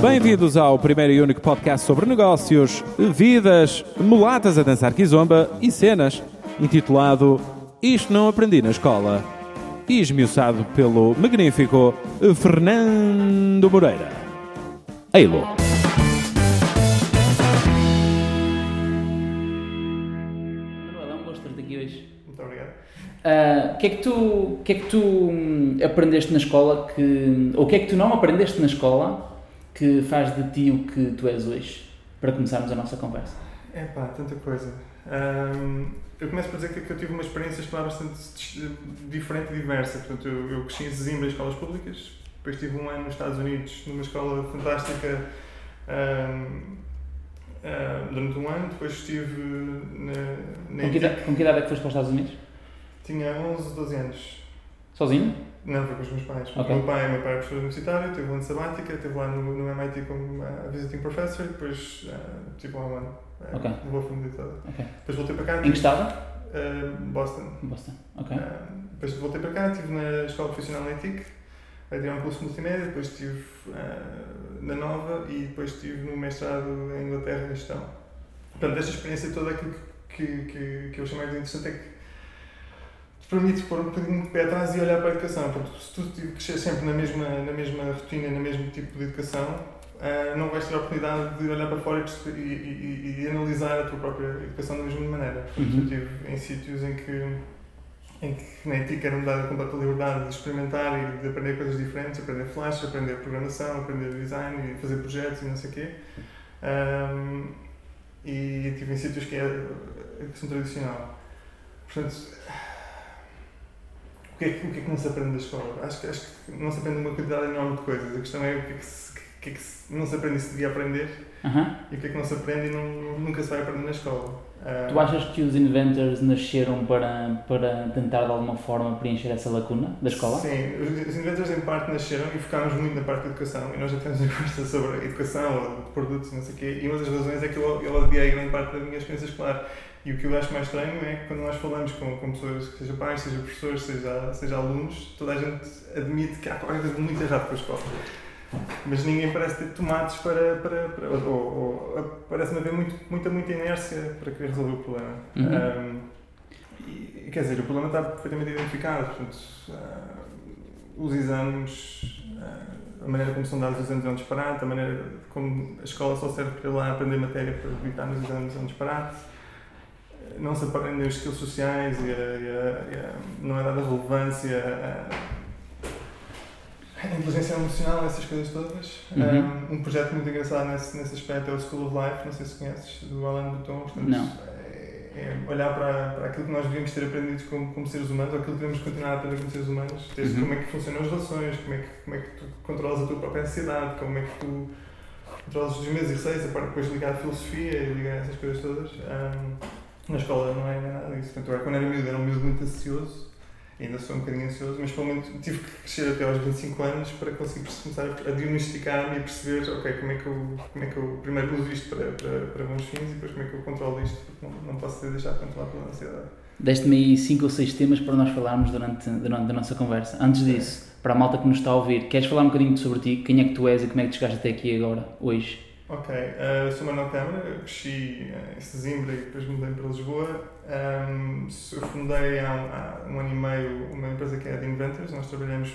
Bem-vindos ao primeiro e único podcast sobre negócios, vidas, mulatas a dançar kizomba e cenas, intitulado Isto Não Aprendi na Escola, e esmiuçado pelo magnífico Fernando Moreira. Eilo. Manuel, é um gosto ter-te aqui hoje. Muito obrigado. Ah, O que é que tu, o que é que tu hum, aprendeste na escola que, ou o que é que tu não aprendeste na escola que faz de ti o que tu és hoje? Para começarmos a nossa conversa. É pá, tanta coisa. Ahm, eu começo por dizer que, que eu tive uma experiência escolar bastante diferente e diversa. Portanto, eu, eu cresci em Zimbra em escolas públicas, depois tive um ano nos Estados Unidos numa escola fantástica ahm, ahm, durante um ano, depois estive na, na Com que, idade, com que idade é que foste para os Estados Unidos? Tinha 11, 12 anos. Sozinho? Não, foi com os meus pais. Ok. O meu pai, meu pai é professor universitário, teve um ano sabática, esteve lá no, no MIT como uh, visiting professor, depois uh, tive lá um ano. Uh, Ok. Levou a família toda. Depois voltei para cá. Em que estado? uh, Boston. Boston. Ok. Uh, depois voltei para cá, estive na Escola Profissional na ETIC, a tirar um curso multimédia, depois estive na Nova e depois estive no mestrado em Inglaterra em gestão. Portanto, desta experiência toda, aquilo que, que, que eu achei mais interessante é que permite pôr um bocadinho de pé atrás e olhar para a educação. Porque se tu crescer sempre na mesma, na mesma rotina, no mesmo tipo de educação, ah, não vais ter a oportunidade de olhar para fora e, e, e- analisar a tua própria educação da mesma maneira. Portanto, Uhum. eu estive em sítios em que, em que na ética era-me dada a completa liberdade de experimentar e de aprender coisas diferentes, aprender flash, aprender programação, aprender design e fazer projetos e não sei o quê. Ahm, e estive em sítios que é a educação tradicional. Portanto, o que, é que, o que é que não se aprende da escola? Acho que, acho que não se aprende uma quantidade enorme de coisas. A questão é o que é que, se, que, é que se- não se aprende e se devia aprender Aham. e o que é que não se aprende e não, nunca se vai aprender na escola. Ah, Tu achas que os inventors nasceram para, para tentar de alguma forma preencher essa lacuna da escola? Sim, os, os inventores em parte nasceram e focámos muito na parte da educação e nós já temos uma conversa sobre educação ou produtos e não sei o quê e uma das razões é que eu, eu odiei grande parte da minha experiência escolar e o que eu acho mais estranho é que quando nós falamos com, com pessoas, seja pais, seja professores, seja, seja alunos, toda a gente admite que há qualquer coisa muito errado com a escola. Mas ninguém parece ter tomates para. para, para ou, ou, parece-me haver muito, muita, muita inércia para querer resolver o problema. Uhum. Um, e, quer dizer, o problema está perfeitamente identificado. Portanto, ah, os exames, ah, a maneira como são dados os exames é um disparate, a maneira como a escola só serve para ir lá aprender matéria para evitar nos exames é um disparate. Não se aprendem os skills sociais e, a- e a- e a- não é dada relevância a- a inteligência emocional, essas coisas todas. Uhum. Um, projeto muito engraçado nesse, nesse aspecto é o School of Life, não sei se conheces, do Alan Bouton. Portanto, Não. É, é olhar para, para aquilo que nós devíamos ter aprendido como, como seres humanos, ou aquilo que devemos continuar a aprender como seres humanos, desde Uhum. como é que funcionam as relações, como é, que, como é que tu controlas a tua própria ansiedade, como é que tu controlas os medos e receios, a parte depois ligar à filosofia e ligar a essas coisas todas. Um, na escola não é nada disso. Portanto, eu, quando era miúdo, era um miúdo muito ansioso, ainda sou um bocadinho ansioso, mas pelo menos tive que crescer até aos 25 anos para conseguir começar a diagnosticar-me e perceber, ok, como é que eu, como é que eu primeiro uso isto para, para, para bons fins e depois como é que eu controlo isto, porque não, não posso ser deixado controlar pela ansiedade. Deste-me aí 5 ou 6 temas para nós falarmos durante, durante a nossa conversa. Antes disso, para a malta que nos está a ouvir, queres falar um bocadinho sobre ti? Quem é que tu és e como é que te chegaste até aqui agora, hoje? Ok, eh, sou Manuel Câmara, cresci eh, em Sesimbra e depois mudei para Lisboa. Ahm, eu fundei há um, há um ano e meio uma empresa que é a The Inventors, nós trabalhamos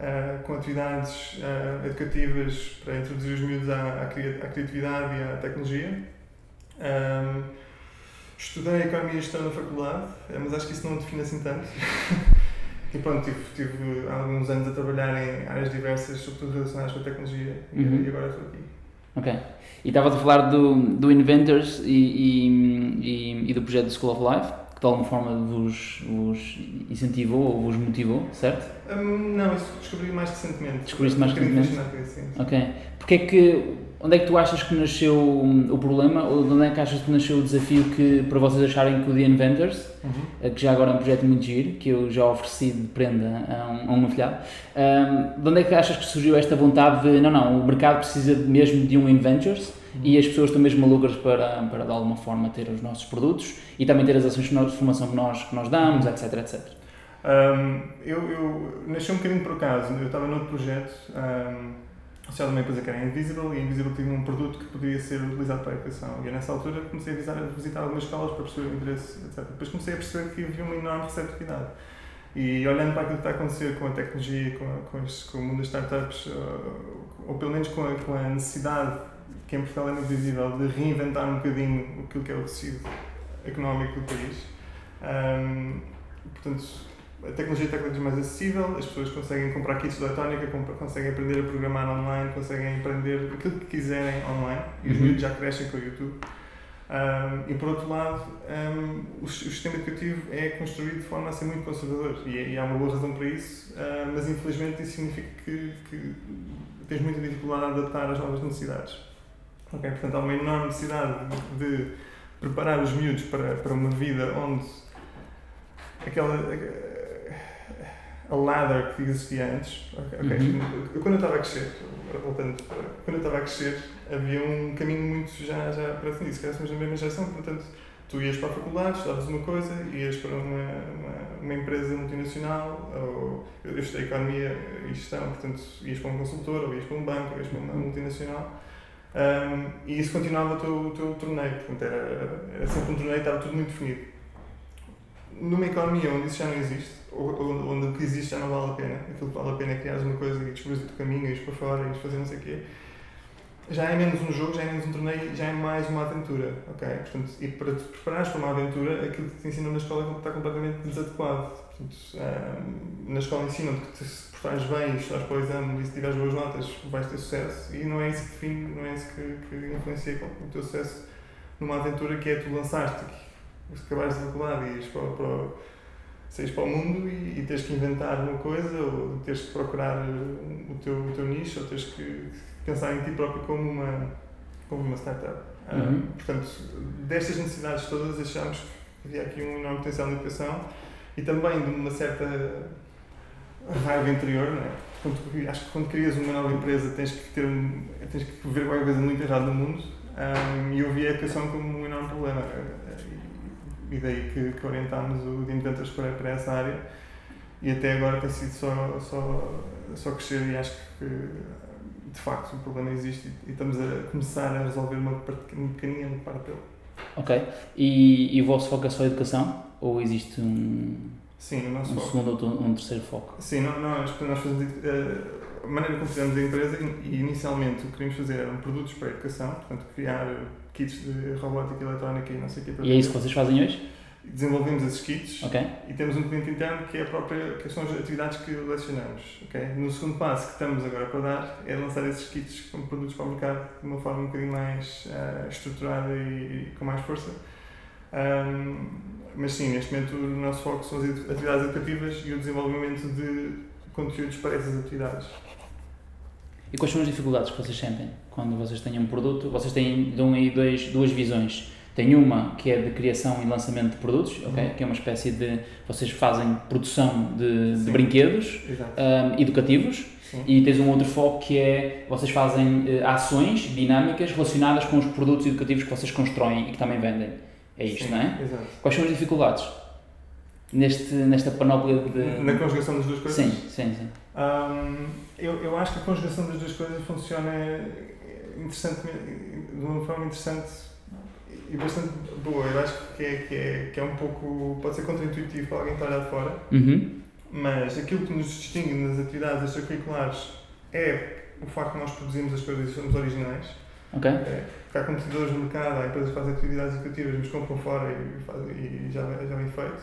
eh, com atividades eh, educativas para introduzir os miúdos à, à, cria- à criatividade e à tecnologia. Ahm, estudei Economia e Gestão na faculdade, mas acho que isso não define assim tanto. E pronto, tive, tive alguns anos a trabalhar em áreas diversas, sobretudo relacionadas com a tecnologia, Uhum. e agora estou aqui. Ok. E estavas a falar do, do Inventors e, e, e, e do projeto School of Life, que de alguma forma vos, vos incentivou ou vos motivou, certo? Hum, não, isso descobri mais recentemente. Descobriste mais Um recentemente? sim. Ok. Porque é que, onde é que tu achas que nasceu hum, o problema ou de onde é que achas que nasceu o desafio que, para vocês acharem que o The Inventors, Uhum. eh, que já agora é um projeto muito giro, que eu já ofereci de prenda a um, a um afilhado, hum, de onde é que achas que surgiu esta vontade de, não, não, o mercado precisa mesmo de um Inventors e as pessoas estão mesmo malucas para, para de alguma forma ter os nossos produtos e também ter as ações de formação que nós, que nós damos, etc, etc. Hum, eu, eu nasci um bocadinho por acaso, eu estava noutro projeto hum, associado a uma empresa que era Invisible e a Invisible tinha um produto que poderia ser utilizado para a educação. E eu, nessa altura, comecei a visitar, a visitar algumas escolas para perceber o interesse, etc. Depois comecei a perceber que havia uma enorme receptividade. E olhando para aquilo que está a acontecer com a tecnologia, com, a, com, este, com o mundo das startups, ou, ou pelo menos com a, com a necessidade, que em Portugal é muito visível, de reinventar um bocadinho aquilo que é o tecido económico do país. Um, portanto, a tecnologia está cada vez mais acessível, as pessoas conseguem comprar kits de eletrónica, conseguem aprender a programar online, conseguem aprender aquilo que quiserem online e os uhum. já crescem com o YouTube. Um, e por outro lado, um, o, o, sistema educativo é construído de forma a ser muito conservador e, e há uma boa razão para isso, uh, mas infelizmente isso significa que, que tens muita dificuldade a adaptar às novas necessidades. Okay? Portanto, há uma enorme necessidade de, de preparar os miúdos para, para uma vida onde aquela a ladder que existia antes. Okay, uhum. Quando eu estava a crescer, voltando, quando eu estava a crescer, havia um caminho muito já, já parece nisso, que éramos na mesma geração, portanto, tu ias para a faculdade, estudavas uma coisa, ias para uma, uma, uma empresa multinacional, ou eu estudei economia e gestão, portanto, ias para um consultor, ou ias para um banco, ou ias para uma multinacional. Um, e isso continuava o teu, o teu torneio, portanto, era, era sempre um torneio, estava tudo muito definido. Numa economia onde isso já não existe, onde o que existe já não vale a pena. Aquilo que vale a pena é criar uma coisa e descobrir o teu caminho, e ir para fora, e fazer não sei o quê. Já é menos um jogo, já é menos um torneio, já é mais uma aventura, ok? Portanto, e para te preparares para uma aventura, aquilo que te ensinam na escola está completamente desadequado. Portanto, um, na escola ensinam-te que se portares bem, estudares para o exame e se tiveres boas notas, vais ter sucesso. E não é isso que define, não é isso que, que influencia o teu sucesso numa aventura que é tu lançaste, que acabares de faculdade e ires para, para saís para o mundo e, e tens que inventar uma coisa, ou tens que procurar o teu, o teu nicho, ou tens que pensar em ti próprio como uma, como uma startup. Ah, uhum. portanto, destas necessidades todas, achamos que havia aqui um enorme potencial de educação e também de uma certa raiva interior, não é? Quando, acho que quando crias uma nova empresa tens que, ter tens que ver qualquer coisa muito errada no mundo um, e eu vi a educação como um enorme problema e daí que, que orientámos o Inventors para, para essa área e até agora tem sido só, só, só crescer e acho que de facto o problema existe e, estamos a começar a resolver uma, uma pequenina parte dele. Ok. E, e o vosso foco é só a educação? Ou existe um, Sim, o nosso um foco. segundo ou um terceiro foco? Sim, nós, nós fazemos eh, a maneira como fizemos a empresa e inicialmente o que queríamos fazer eram produtos para a educação, portanto criar kits de robótica eletrónica e não sei o quê. E é isso que vocês fazem hoje? Desenvolvemos esses kits okay. e temos um cliente interno que é a própria, que são as atividades que lecionamos. Okay? No segundo passo que estamos agora para dar é lançar esses kits como produtos para o mercado de uma forma um bocadinho mais uh, estruturada e, e, com mais força. Um, mas sim, neste momento o nosso foco são as atividades educativas e o desenvolvimento de conteúdos para essas atividades. E quais são as dificuldades que vocês sentem quando vocês têm um produto? Vocês têm, dão aí dois, duas visões. Tem uma que é de criação e lançamento de produtos, okay? Uhum. que é uma espécie de. Vocês fazem produção de, de brinquedos um, educativos. Sim. E tens um outro foco que é vocês fazem uh, ações dinâmicas relacionadas com os produtos educativos que vocês constroem e que também vendem. É isto, Sim, não é? Exato. Quais são as dificuldades neste, nesta panóplia de. Na conjugação das duas coisas? Sim, sim, sim. Um, eu, eu acho que a conjugação das duas coisas funciona interessante, de uma forma interessante e bastante boa. Eu acho que é, que é, que é um pouco. pode ser contraintuitivo para alguém que está lá de fora, uhum. mas aquilo que nos distingue nas atividades extracurriculares é o facto de nós produzirmos as coisas e somos originais. Okay. É, porque há competidores no mercado, há empresas que fazem atividades educativas, mas compram fora e, fazem, e já, já vem feito.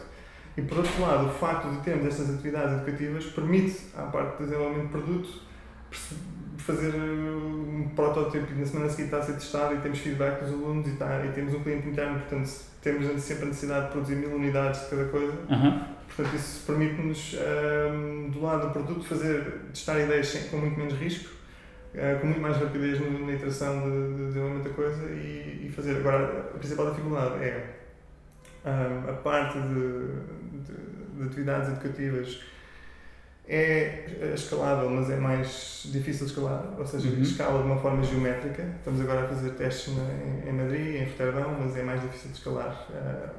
E por outro lado, o facto de termos estas atividades educativas permite, à parte do desenvolvimento de produto, fazer um protótipo e na semana seguinte está a ser testado e temos feedback dos alunos e, tá, e temos um cliente interno, portanto temos sempre a necessidade de produzir mil unidades de cada coisa. Uhum. Portanto, isso permite-nos, um, do lado do produto, fazer, testar ideias com muito menos risco, uh, com muito mais rapidez na iteração de, de desenvolvimento da coisa e, e, fazer. Agora, a principal dificuldade é a parte de, de, de atividades educativas é escalável, mas é mais difícil de escalar, ou seja, uhum. escala de uma forma geométrica. Estamos agora a fazer testes na, em Madrid, em Roterdão, mas é mais difícil de escalar uh,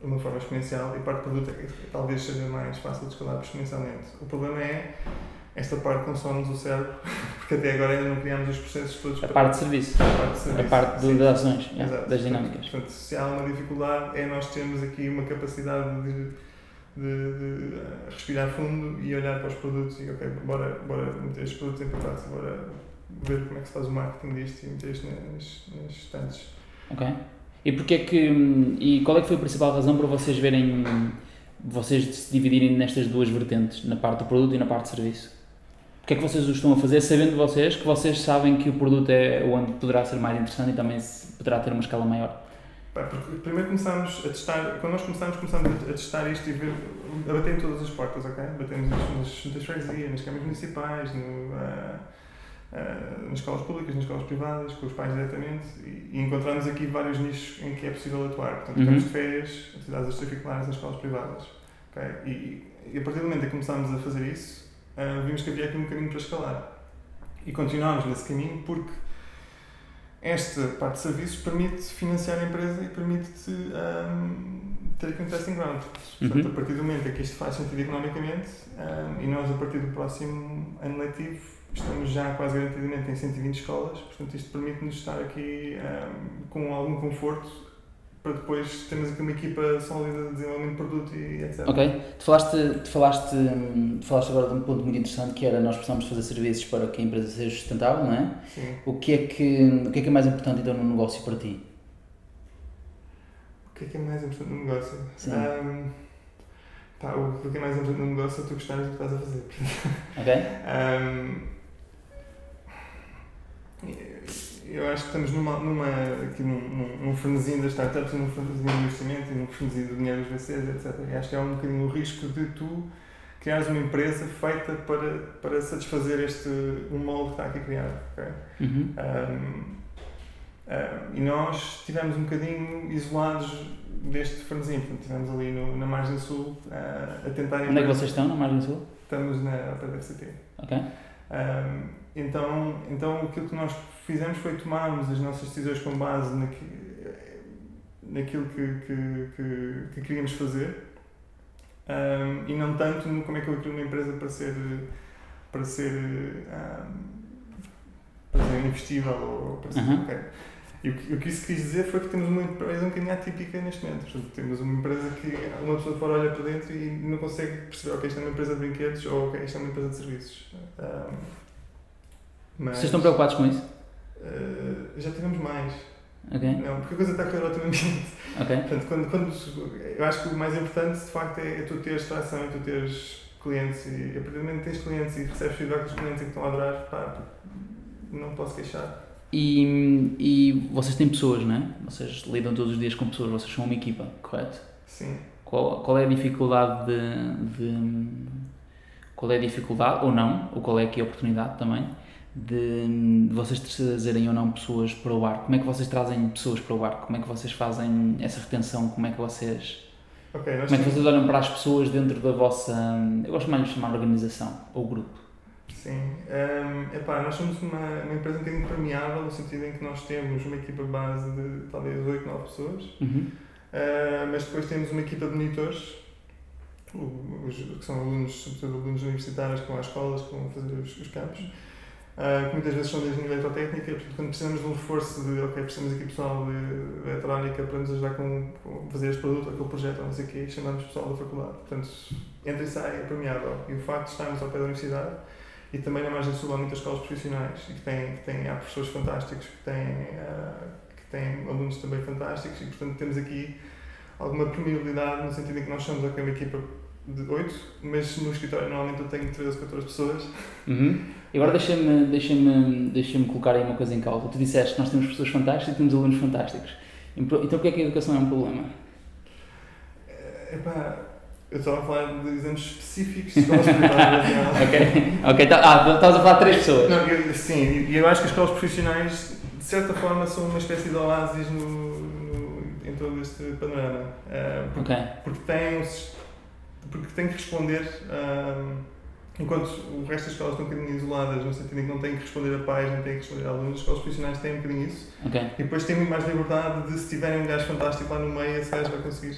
de uma forma exponencial e parte produto é, talvez seja mais fácil de escalar exponencialmente. O problema é esta parte consome-nos o cérebro, porque até agora ainda não criámos os processos todos A para parte de serviço. a parte de serviço. A parte do- das ações, yeah, Exato. das Portanto- dinâmicas. Portanto, se há uma dificuldade, é nós termos aqui uma capacidade de, de- de, eh, respirar fundo e olhar para os produtos e, ok, bora, bora meter estes produtos em pacote, bora ver como é que se faz o marketing disto e meter isto nas, nas estantes. Ok. E porque é que. hum, E qual é que foi a principal razão para vocês verem. vocês se dividirem nestas duas vertentes, na parte do produto e na parte de serviço? Porque é que vocês o estão a fazer sabendo vocês que vocês sabem que o produto é onde poderá ser mais interessante e também poderá ter uma escala maior? Porque primeiro começámos a testar, quando nós começámos, começámos a testar isto e ver, a bater em todas as portas, ok? Batemos nas, nas juntas de freguesia, nas câmaras municipais, no, ah, ah, nas escolas públicas, nas escolas privadas, com os pais diretamente e, e encontramos aqui vários nichos em que é possível atuar. Portanto, Uhum. campos de férias, atividades extracurriculares nas escolas privadas, ok? E, e a partir do momento em que começámos a fazer isso, ah, vimos que havia aqui um caminho para escalar. E continuámos nesse caminho porque esta parte de serviços permite financiar a empresa e permite-te um, ter aqui um testing ground. Portanto, Uhum. a partir do momento em que isto faz sentido economicamente um, e nós, a partir do próximo ano letivo, estamos já quase garantidamente em 120 escolas, portanto, isto permite-nos estar aqui um, com algum conforto para depois termos aqui uma equipa sólida de desenvolvimento de produto e etc. Ok. Tu falaste, tu falaste, hum, tu falaste agora de um ponto muito interessante que era nós precisamos fazer serviços para que a empresa seja sustentável, não é? Sim. O que é que, o que, é, que é mais importante então no negócio para ti? O que é que é mais importante no negócio? Sim. Um, pá, o que é mais importante no negócio é tu gostares do que estás a fazer. Ok? Um, eu acho que estamos numa, numa, aqui num, num, num frenesim das startups, num frenesim do investimento e num frenesim do dinheiro dos VCs, etc. E acho que é um bocadinho o risco de tu criares uma empresa feita para, para satisfazer este um molde que está aqui criado. ok? Uhum. Um, um, e nós estivemos um bocadinho isolados deste frenesim. Portanto, estivemos ali no, na margem sul uh, a tentar... Onde é que vocês estão, na margem sul? Estamos na FCT. Ok? Um, então, então aquilo que nós fizemos foi tomarmos as nossas decisões com base naqui, naquilo que, que, que, que queríamos fazer um, e não tanto no como é que eu crio uma empresa para ser para ser, um, para ser investível ou para ser, Uhum. E o que, o que isso quis dizer foi que temos uma empresa um bocadinho atípica neste momento. Portanto, temos uma empresa que uma pessoa de fora olha para dentro e não consegue perceber, ok, isto é uma empresa de brinquedos ou ok, isto é uma empresa de serviços. Um, mas, Vocês estão preocupados com isso? uh, já tivemos mais. Ok? Não, porque a coisa está a correr otimamente. Ok? Portanto, quando, quando, eu acho que o mais importante, de facto, é, é tu teres tração e tu teres clientes e a partir do momento que tens clientes e recebes feedback dos clientes e que estão a adorar, pá, não posso queixar. E, e vocês têm pessoas, não é? Vocês lidam todos os dias com pessoas, vocês são uma equipa, correto? Sim. Qual, qual é a dificuldade de, de- Qual é a dificuldade, ou não, ou qual é aqui a oportunidade também, de, de vocês trazerem ou não pessoas para o barco? Como é que vocês trazem pessoas para o barco? Como é que vocês fazem essa retenção? Como é que vocês. Ok, nós Como é que vocês olham para as pessoas dentro da vossa. Eu gosto mais de chamar organização, ou grupo. Sim. Um, epá, nós somos uma, uma empresa um bocadinho permeável, no sentido em que nós temos uma equipa base de talvez 8, 9 pessoas, Uhum. uh, mas depois temos uma equipa de monitores, os, que são alunos, sobretudo alunos universitários que vão às escolas, que vão fazer os, os campos, uh, que muitas vezes são desde eletrotécnica, portanto, quando precisamos de um reforço de, ok, precisamos aqui pessoal de eletrónica para nos ajudar com, com fazer este produto, aquele projeto, não sei o quê, chamamos pessoal da faculdade. Portanto, entra e sai, é permeável. E o facto de estarmos ao pé da universidade e também na margem sul há muitas escolas profissionais e que têm, que têm há professores fantásticos, que têm, ah, que têm alunos também fantásticos e, portanto, temos aqui alguma permeabilidade no sentido em que nós somos ok, uma equipa de 8, mas no escritório normalmente eu tenho 13 ou 14 pessoas. Uhum. E agora deixa-me deixa deixa colocar aí uma coisa em causa. Tu disseste que nós temos pessoas fantásticas e temos alunos fantásticos. Então porquê é que a educação é um problema? Eh, Epá, eu estava a falar de exemplos específicos de escolas privadas. ok, ok, tá, ah, estavas a falar de três pessoas. Não, eu, sim, e eu acho que as escolas profissionais, de certa forma, são uma espécie de oásis no, no- em todo este panorama. Ah, porque, Ok, porque, têm, um porque têm que responder, enquanto o resto das escolas estão um bocadinho isoladas, no sentido em que não têm que responder a pais, não têm que responder a alunos, as escolas profissionais têm um bocadinho isso. ok. E depois têm muito mais liberdade de, se tiverem um gajo fantástico lá no meio, esse gajo vai conseguir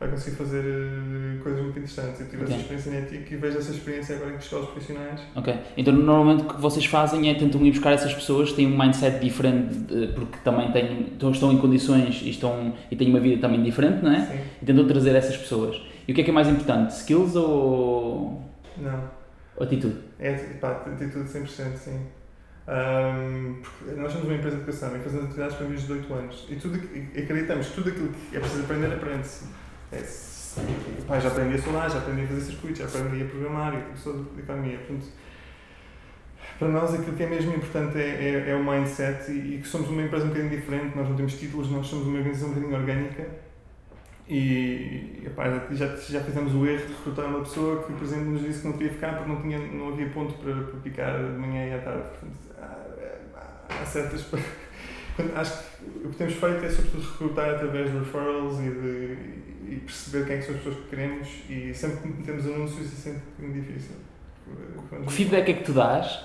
vai conseguir fazer uh, coisas muito interessantes. Eu tive Ok. essa experiência na ETIC e vejo essa experiência agora em escolas profissionais. Ok. Então, normalmente o que vocês fazem é tentam ir buscar essas pessoas que têm um mindset diferente, de- porque também têm, estão- estão em condições e, estão, e têm uma vida também diferente, não é? Sim. E tentam trazer essas pessoas. E o que é que é mais importante? Skills ou Não. atitude? É pá, atitude 100%, sim. Porque nós somos uma empresa de educação e fazemos atividades para miúdos de 18 anos e, tudo, e acreditamos que tudo aquilo que é preciso aprender, aprende-se. É, pá, já aprendi a solar, já aprendi a fazer circuitos, já aprendi a programar e sou de economia. Portanto, para nós aquilo que é mesmo importante é, é, é o mindset e, e que somos uma empresa um bocadinho diferente, nós não temos títulos, nós somos uma organização um bocadinho orgânica e epá, já, já fizemos o erro de recrutar uma pessoa que, por exemplo, nos disse que não queria ficar porque não, tinha, não havia ponto para, para picar de manhã e à tarde. Portanto, há, há- certas. Acho que o que temos feito é, sobretudo, recrutar através de referrals e, de, e perceber quem é que são as pessoas que queremos. E sempre que metemos anúncios é sempre um difícil. Que feedback é que tu dás?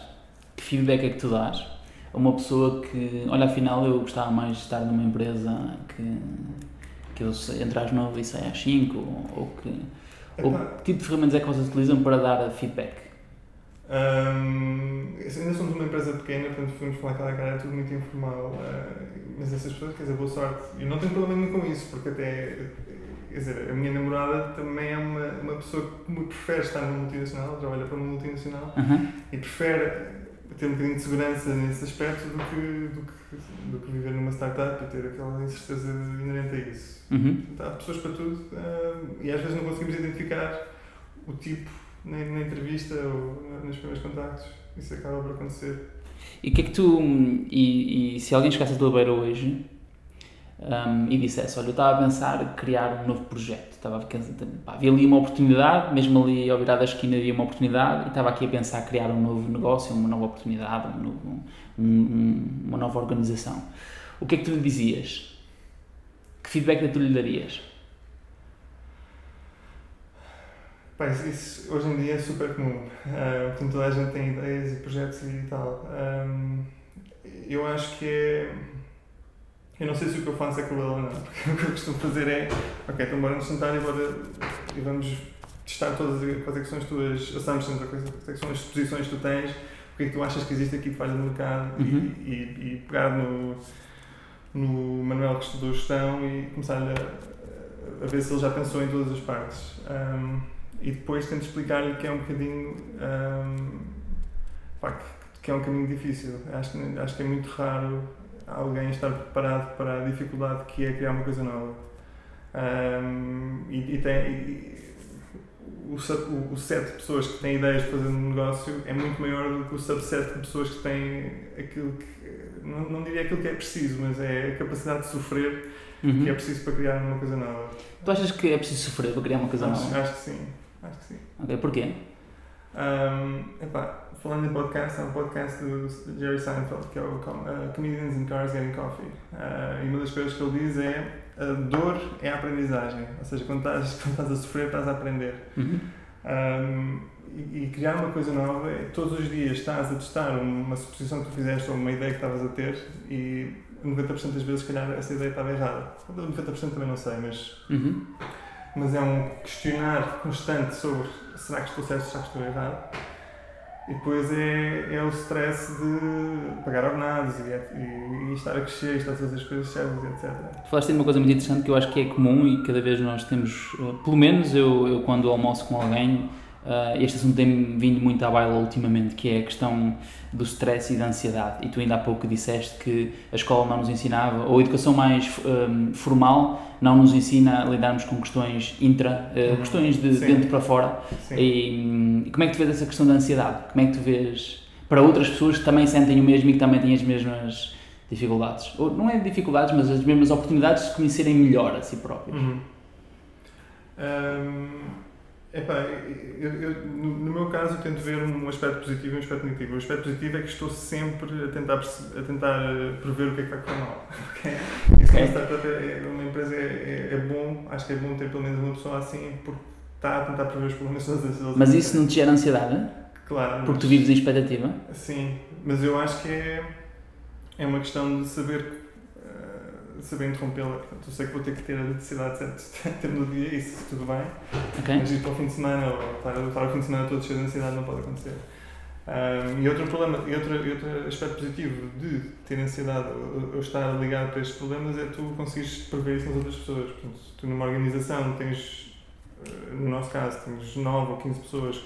Que feedback é que tu dás a uma pessoa que, olha, afinal eu gostava mais de estar numa empresa que, que eu entre às 9 e saia às 5 ou, ou que. Ou que tipo de ferramentas é que vocês utilizam para dar feedback? Hum, ainda somos uma empresa pequena, portanto podemos falar cara a cara, é tudo muito informal. uh, mas essas pessoas, quer dizer, boa sorte. Eu não tenho problema nenhum com isso, porque até. Quer dizer, a minha namorada também é uma, uma pessoa que prefere estar numa multinacional, trabalha para uma multinacional Aham. e prefere ter um bocadinho de segurança nesse aspecto do que, do que, do que viver numa startup e ter aquela incerteza inerente a isso. Uhum. Portanto, há pessoas para tudo uh, e às vezes não conseguimos identificar o tipo na, na entrevista ou nos primeiros contactos. Isso acaba por acontecer. E o que é que tu. E, e se alguém chegasse à tua beira hoje hum, e dissesse: Olha, eu estava a pensar criar um novo projeto, estava a pensar, pá, ali uma oportunidade, mesmo ali ao virar da esquina havia uma oportunidade, e estava aqui a pensar criar um novo negócio, uma nova oportunidade, um novo- um- um- uma nova organização. O que é que tu lhe dizias? Que feedback é que tu lhe darias? Isso, isso hoje em dia é super comum. Uh, portanto, toda a gente tem ideias e projetos e tal. Um, eu acho que é. Eu não sei se o que eu faço é cruel ou não, porque o que eu costumo fazer é. Ok, então bora nos sentar e, bora, e vamos testar todas as quais é são as tuas assumptions, quais é que são as posições que tu tens, o que é que tu achas que existe aqui falha no mercado e- Uhum. e, e pegar no, no manual que estudou gestão e começar a, a ver se ele já pensou em todas as partes. Um, e depois tento explicar-lhe que é um bocadinho. um, pá, que, é um caminho difícil. Acho acho que é muito raro alguém estar preparado para a dificuldade que é criar uma coisa nova. Um, e, e tem. e- o, sub- o, o set de pessoas que têm ideias de fazer um negócio é muito maior do que o subset de pessoas que têm aquilo que. Não, não diria aquilo que é preciso, mas é a capacidade de sofrer Uhum. que é preciso para criar uma coisa nova. Tu achas que é preciso sofrer para criar uma coisa Acho, nova? acho que sim. Acho que sim. Ok, porquê? Um, epá, falando em podcast, há um podcast do Jerry Seinfeld que é o uh, Comedians in Cars Getting Coffee. Uh, e uma das coisas que ele diz é a dor é a aprendizagem. Ou seja, quando estás, quando estás a sofrer, estás a aprender. Uhum. Um, e, e criar uma coisa nova é todos os dias estás a testar uma suposição que tu fizeste ou uma ideia que estavas a ter e 90% das vezes, se calhar, essa ideia estava errada. 90% também não sei, mas Uhum. mas é um questionar constante sobre será que estou certo, será que estou errado. E depois é, é o stress de pagar ordenados e, e, e estar a crescer, estar a fazer as coisas certas, etc. Falaste de uma coisa muito interessante que eu acho que é comum e cada vez nós temos, eh, pelo menos eu, eu quando almoço com alguém, eh, este assunto tem vindo muito à baila ultimamente, que é a questão do stress e da ansiedade. E tu ainda há pouco disseste que a escola não nos ensinava, ou a educação mais eh, formal não nos ensina a lidarmos com questões intra, Uhum. questões de Sim. dentro para fora. Sim. E, hum, e como é que tu vês essa questão da ansiedade? Como é que tu vês para outras pessoas que também sentem o mesmo e que também têm as mesmas dificuldades? Ou não é dificuldades, mas as mesmas oportunidades de se conhecerem melhor a si próprios. Uhum. Hum, epá, eu, eu- no, meu caso, eu tento ver um aspecto positivo e um aspecto negativo. O aspecto positivo é que estou sempre a tentar, a tentar eh, prever o que é que vai correr mal. ok? Isso Ok. okay. é, é- uma empresa é, é, é bom, acho que é bom ter pelo menos uma pessoa assim, porque está a tentar prever os problemas todas as vezes. Mas isso não te gera ansiedade? Claro, Porque mas- tu vives em expectativa? Sim, mas eu acho que é, é uma questão de saber saber interrompê-la. Eu sei que vou ter que ter a necessidade de tempo no dia, isso tudo bem. Ok? Mas ir para o fim de semana ou estar, o fim de semana todo cheio de ansiedade não pode acontecer. Um, e outro problema, e outro, e outro aspecto positivo de ter ansiedade ou, estar ligado para estes problemas é tu conseguires prever isso nas outras pessoas. Portanto, tu numa organização tens, eh, no nosso caso, tens 9 ou 15 pessoas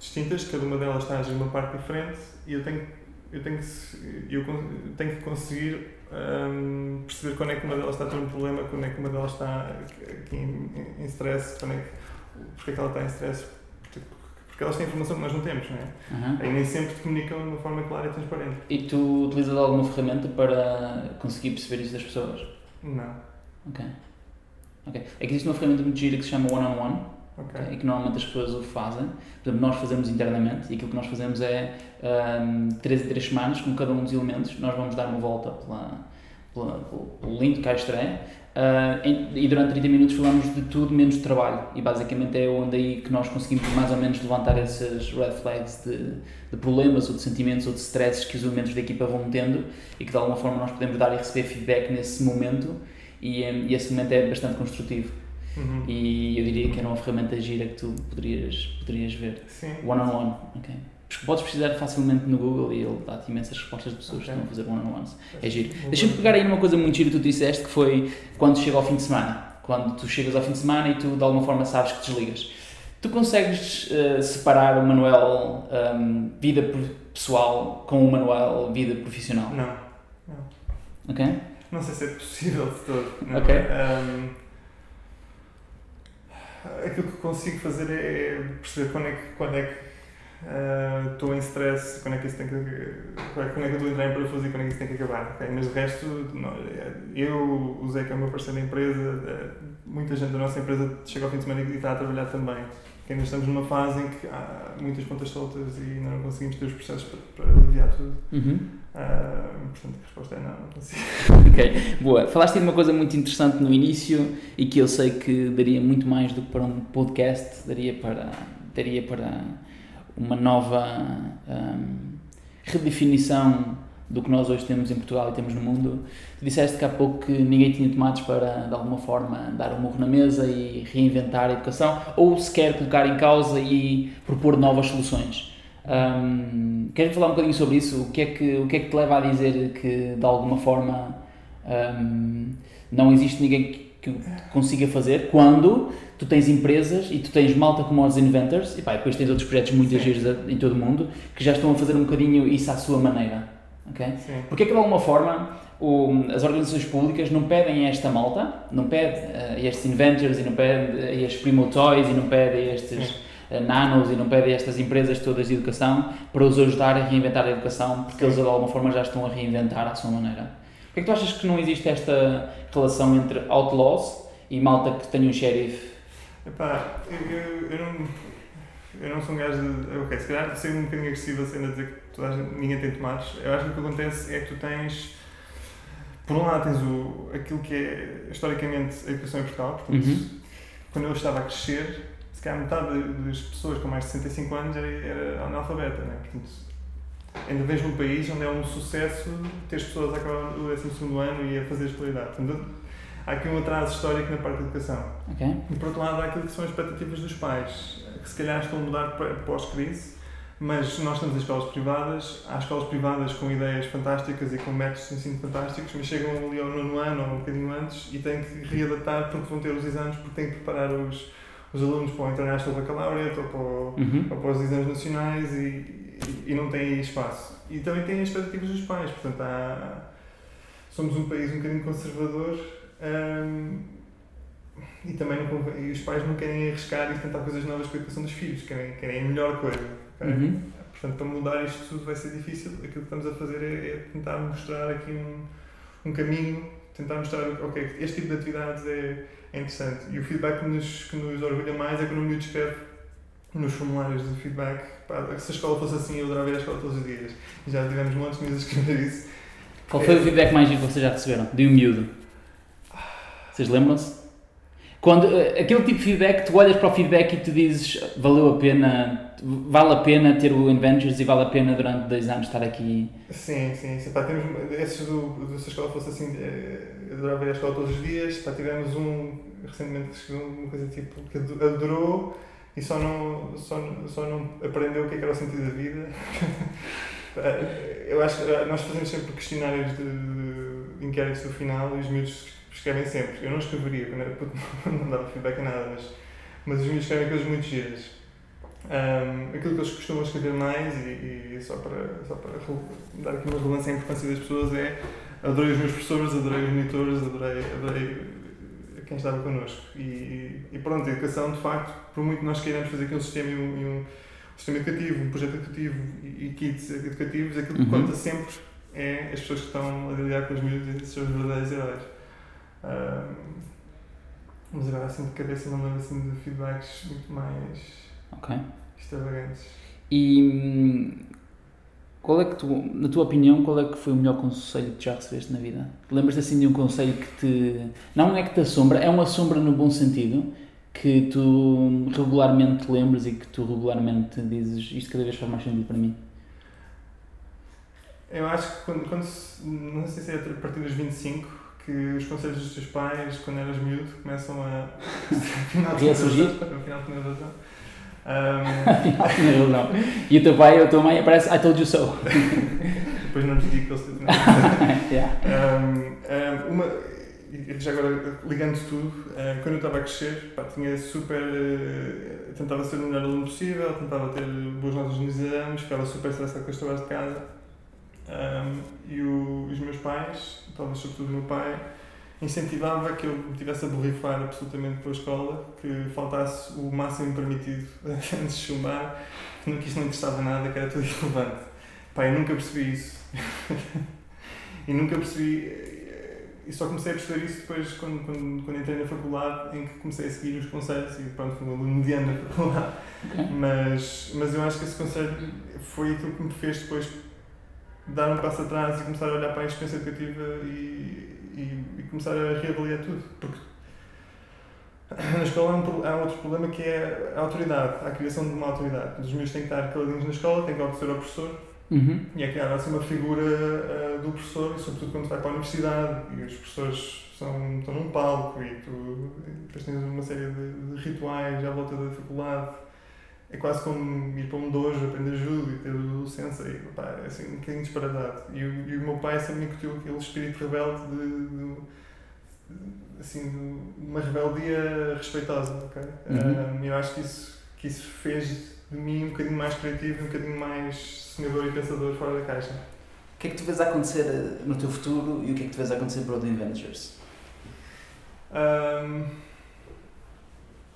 distintas, cada uma delas está a agir uma parte diferente e eu tenho, eu tenho, que, eu tenho que conseguir um, perceber quando é que uma delas está a ter um problema, quando é que uma delas está aqui em, em, em stress, quando é que, porque é que ela está em stress porque elas têm informação que nós não temos, não é? Uhum. E nem sempre te comunicam de uma forma clara e transparente. E tu utilizas alguma ferramenta para conseguir perceber isso das pessoas? Não. Ok. Ok. É que existe uma ferramenta muito gira que se chama One-on-One. -on -one, okay. E que normalmente as pessoas o fazem. Por exemplo, nós fazemos internamente e aquilo que nós fazemos é um, 3 em 3 semanas, com cada um dos elementos, nós vamos dar uma volta pela, pela, pelo lindo cá estreia. Uh, e durante 30 minutos falamos de tudo menos de trabalho. E basicamente é onde aí que nós conseguimos mais ou menos levantar esses red flags de, de problemas ou de sentimentos ou de stresses que os elementos da equipa vão tendo e que de alguma forma nós podemos dar e receber feedback nesse momento. E, um, e esse momento é bastante construtivo uhum. e eu diria que era uma ferramenta gira que tu poderias, poderias ver Sim. one on one okay podes precisar facilmente no Google e ele dá-te imensas respostas de pessoas okay. que estão a fazer one-on-ones. É giro. Deixa-me pegar aí numa coisa muito gira que tu disseste, que foi quando chega ao fim de semana. Quando tu chegas ao fim de semana e tu de alguma forma sabes que desligas. Tu consegues uh, separar o manual um, vida pessoal com o manual vida profissional? Não. Não. Ok? Não sei se é possível de todo. Não. Ok. Um, aquilo que consigo fazer é perceber quando é que, quando é que estou uh, em stress, quando é que isso tem que. Quando é que estou a entrar em parafuso e quando é que isso tem que acabar. Okay? Mas o resto, não, eu, o Zé, que é o meu parceiro da empresa, muita gente da nossa empresa chega ao fim de semana e está a trabalhar também. Porque ainda estamos numa fase em que há muitas pontas soltas e ainda não conseguimos ter os processos para, para aliviar tudo. Uhum. Uh, portanto, a resposta é não, não consigo. ok, boa. Falaste de uma coisa muito interessante no início e que eu sei que daria muito mais do que para um podcast, daria para. Daria para uma nova um, redefinição do que nós hoje temos em Portugal e temos no mundo. Tu disseste que há pouco que ninguém tinha tomates para, de alguma forma, dar um murro na mesa e reinventar a educação, ou sequer colocar em causa e propor novas soluções. Um, queres falar um bocadinho sobre isso? O que, é que, o que é que te leva a dizer que, de alguma forma, um, não existe ninguém que, que consiga fazer quando tu tens empresas e tu tens malta como os Inventors e pá, depois tens outros projetos muito giros em todo o mundo que já estão a fazer um bocadinho isso à sua maneira. Okay? Porque é que de alguma forma o, as organizações públicas não pedem a esta malta, não pedem uh, a estes Inventors e não pedem a estes Primo Toys e não pedem a estes uh, Nanos e não pedem a estas empresas todas de educação para os ajudar a reinventar a educação porque Sim. eles de alguma forma já estão a reinventar à sua maneira. Porquê é que tu achas que não existe esta relação entre outlaws e malta que tem um xerife Epá, eu, eu, eu, não, eu não sou um gajo de. Ok, se calhar ser um bocadinho agressivo a cena de dizer que toda gente, ninguém tem tomates. Eu acho que o que acontece é que tu tens. Por um lado, tens o, aquilo que é historicamente a educação em Portugal. Portanto, uhum. quando eu estava a crescer, se calhar metade das pessoas com mais de 65 anos era, era analfabeta. Né? Portanto, ainda vejo num país onde é um sucesso ter as pessoas a acabar o 12 ano e a fazer escolaridade. Portanto, há aqui um atraso histórico na parte da educação. Okay. E por outro lado, há aquilo que são as expectativas dos pais, que se calhar estão a mudar pós-crise, mas nós temos as escolas privadas, há escolas privadas com ideias fantásticas e com métodos de ensino fantásticos, mas chegam ali ao nono ano ou um bocadinho antes e têm que readaptar porque vão ter os exames, porque têm que preparar os, os alunos para o International Baccalaureate ou para, o, uhum. ou para os exames nacionais e, e, e, não têm espaço. E também têm as expectativas dos pais, portanto há, somos um país um bocadinho conservador um, e também não, e os pais não querem arriscar e tentar coisas novas com a educação dos filhos, querem, querem a melhor coisa. Okay? Uhum. Portanto, para mudar isto tudo vai ser difícil. Aquilo que estamos a fazer é, é tentar mostrar aqui um, um caminho, tentar mostrar, ok, este tipo de atividades é, é interessante. E o feedback que nos, que nos orgulha mais é quando o miúdo escreve nos formulários de feedback, pá, se a escola fosse assim, eu adorava ir à escola todos os dias. Já tivemos muitos miúdos a escrever isso. Qual foi é, o feedback mais giro que vocês já receberam? De um miúdo? Vocês lembram-se? Quando, eh, aquele tipo de feedback, tu olhas para o feedback e tu dizes valeu a pena vale a pena ter o Inventures e vale a pena durante dois anos estar aqui. Sim, sim. sim pá, temos, esses do, do, se a escola fosse assim, eh, eu adorava ir à escola todos os dias. Pá, tivemos um recentemente que escreveu uma coisa tipo que adorou e só não, só, só não aprendeu o que, é que era o sentido da vida. eu acho que nós fazemos sempre questionários de, de inquéritos final e os miúdos escrevem sempre. Eu não escreveria, quando era puto, não dava feedback a nada, mas, mas os miúdos escrevem coisas muito giras. Um, aquilo que eles costumam escrever mais, e, e, só, para, só para dar aqui uma relevância à importância das pessoas, é adorei os meus professores, adorei os monitores, adorei, adorei quem estava connosco. E, e pronto, a educação, de facto, por muito que nós queiramos fazer aqui um sistema e um, e um sistema educativo, um projeto educativo e, e kits educativos, aquilo que uhum. conta sempre é as pessoas que estão a lidar com os miúdos e os verdadeiros heróis. Um, mas agora, assim, de cabeça, não lembro assim, de feedbacks muito mais okay. extravagantes. E hum, qual é que tu, na tua opinião, qual é que foi o melhor conselho que já recebeste na vida? Lembras-te assim de um conselho que te. Não é que te assombra, é uma sombra no bom sentido, que tu regularmente te lembras e que tu regularmente dizes isto cada vez faz mais sentido para mim? Eu acho que quando, quando não sei se é a partir dos 25, que os conselhos dos teus pais, quando eras miúdo, começam a. Reassurgir? Afinal, tinha razão. Um... razão. E o teu pai ou a tua mãe aparece I told you so. Depois não lhes digo que eles têm yeah. um, um, uma já agora ligando tudo, uh, quando eu estava a crescer, pá, tinha super. Uh, tentava ser o melhor aluno possível, tentava ter boas notas nos exames, ficava super estressado com os trabalhos de casa. Um, e o, os meus pais, talvez sobretudo o meu pai, incentivava que eu me tivesse a borrifar absolutamente pela escola, que faltasse o máximo permitido antes de chumbar, que isso não interessava nada, que era tudo irrelevante. Pá, eu nunca percebi isso. e nunca percebi. E só comecei a perceber isso depois quando, quando, quando entrei na faculdade, em que comecei a seguir os conselhos e pronto, fui um aluno mediano na faculdade. Okay. Mas, mas eu acho que esse conselho foi aquilo que me fez depois dar um passo atrás e começar a olhar para a experiência educativa e, e, e começar a reavaliar tudo. Porque na escola há, um, há outro problema que é a autoridade, a criação de uma autoridade. Os meus têm que estar caladinhos na escola, têm que obedecer ao professor uhum. e é criar assim uma figura uh, do professor, e sobretudo quando vai para a universidade e os professores são, estão num palco e tu depois tens uma série de, de rituais à volta da faculdade é quase como ir para um dojo, aprender judo e ter o sensei, pá, é assim, um bocadinho disparadado. E, e o meu pai sempre me incutiu aquele espírito rebelde de, de, de assim, de uma rebeldia respeitosa, ok? Uhum. Um, eu acho que isso, que isso fez de mim um bocadinho mais criativo, um bocadinho mais sonhador e pensador fora da caixa. O que é que tu vês acontecer eh, no teu futuro e o que é que tu vês acontecer para o The Inventors? Um,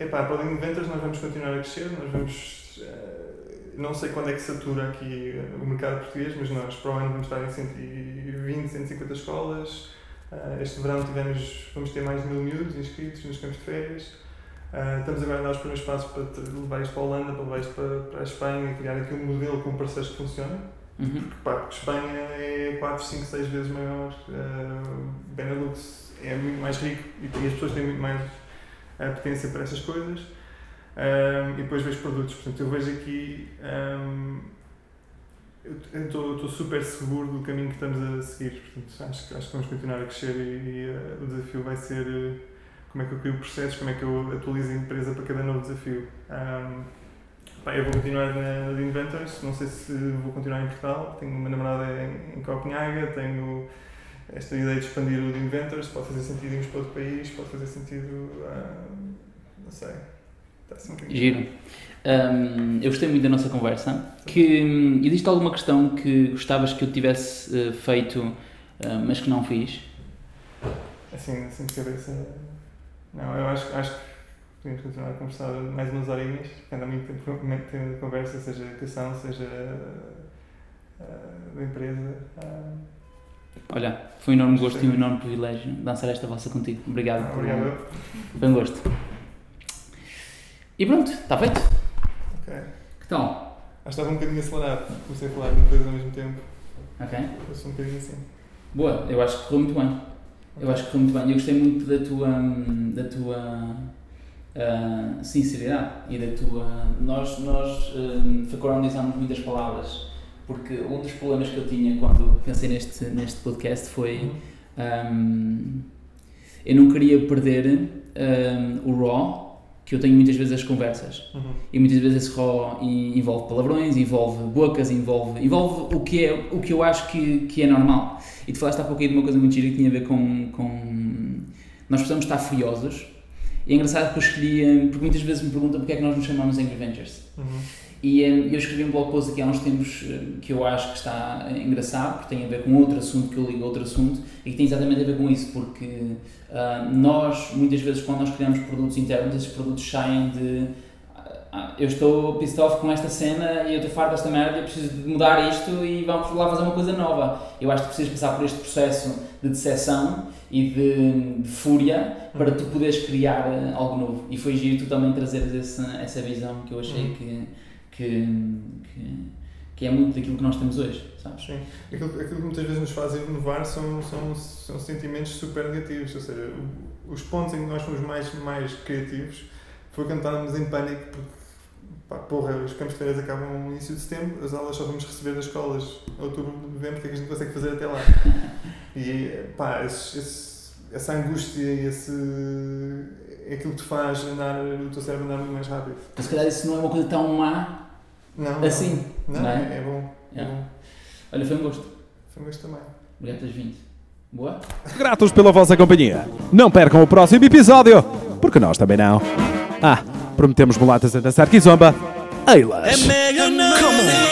Epá, para o Inventors nós vamos continuar a crescer, nós vamos. Uh, não sei quando é que satura aqui o mercado português, mas nós para o ano vamos estar em 120, 150 escolas. Uh, este verão tivemos, vamos ter mais de mil miúdos inscritos nos campos de férias. Estamos agora a dar os primeiros passos para levar isto para a Holanda, para levar isto para, para a Espanha, criar aqui um modelo com parceiros que funcione. Uhum. Porque, pá, porque Espanha é 4, 5, 6 vezes maior, uh, Benelux é muito mais rico e as pessoas têm muito mais a potência para essas coisas um, e depois vejo produtos. Portanto, eu vejo aqui. Um, eu estou super seguro do caminho que estamos a seguir. Portanto, acho, acho que vamos continuar a crescer e, e uh, o desafio vai ser uh, como é que eu crio processos, como é que eu atualizo a empresa para cada novo desafio. Um, pá, eu vou continuar na, na Inventors, não sei se vou continuar em Portugal. Tenho uma namorada em, em Copenhaga, tenho esta ideia de expandir o Inventors pode fazer sentido irmos para outro país, pode fazer sentido. Uh, não sei. Está assim um Giro. Eu gostei muito da nossa conversa. Que, um, existe alguma questão que gostavas que eu tivesse uh, feito, uh, mas que não fiz? Assim, assim de cabeça. Não, eu acho, acho que podemos continuar a conversar mais umas horinhas, porque anda muito tempo tendo conversa, seja educação, seja uh, da empresa. Olha, foi um enorme gosto Sim. e um enorme privilégio dançar esta valsa contigo. Obrigado. Ah, obrigado. Foi um gosto. E pronto, está feito. Ok. Que tal? Acho que estava um bocadinho acelerado. Comecei a falar de coisas ao mesmo tempo. Ok. Eu sou um bocadinho assim. Boa, eu acho que correu muito bem. Okay. Eu acho que correu muito bem. Eu gostei muito da tua. da tua uh, sinceridade e da tua. Nós, nós uh, facoronicamos muitas palavras, porque um dos problemas que eu tinha quando pensei neste, neste podcast foi. Um, eu não queria perder um, o raw que eu tenho muitas vezes as conversas uhum. e muitas vezes esse raw envolve palavrões, envolve bocas, envolve, envolve o, que é, o que eu acho que, que é normal. E tu falaste há pouco de uma coisa muito gira que tinha a ver com, com nós precisamos estar furiosos e é engraçado que eu escolhi, porque muitas vezes me perguntam porque é que nós nos chamamos Angry Ventures. Uhum. E eu escrevi um blog post aqui há uns tempos eh, que eu acho que está engraçado, porque tem a ver com outro assunto, que eu ligo a outro assunto, e que tem exatamente a ver com isso, porque uh, nós, muitas vezes, quando nós criamos produtos internos, esses produtos saem de ah, eu estou pissed off com esta cena e eu estou farto desta merda e eu preciso de mudar isto e vamos lá fazer uma coisa nova. Eu acho que precisas passar por este processo de decepção e de, de fúria para tu poderes criar eh, algo novo. E foi giro tu também trazeres essa, essa visão que eu achei uhum. que, que, que, que, é muito daquilo que nós temos hoje, sabes? Sim. Aquilo, aquilo que muitas vezes nos faz inovar são, são, são sentimentos super negativos, ou seja, os pontos em que nós fomos mais, mais criativos foi quando estávamos em pânico porque pá, porra, os campos de férias acabam no início de setembro, as aulas só vamos receber das escolas outubro, novembro, o que é que a gente consegue fazer até lá? e pá, esse, esse, essa angústia e esse. é aquilo que te faz andar, o teu cérebro andar muito mais rápido. Mas se calhar isso não é uma coisa tão má não, assim. Não, não, é? é, bom, é bom. Olha, foi um gosto. Foi um gosto também. Obrigado por vindo. Boa? Gratos pela vossa companhia. Não percam o próximo episódio, porque nós também não. Ah, prometemos mulatas a dançar kizomba. Eilas. É. É melhor não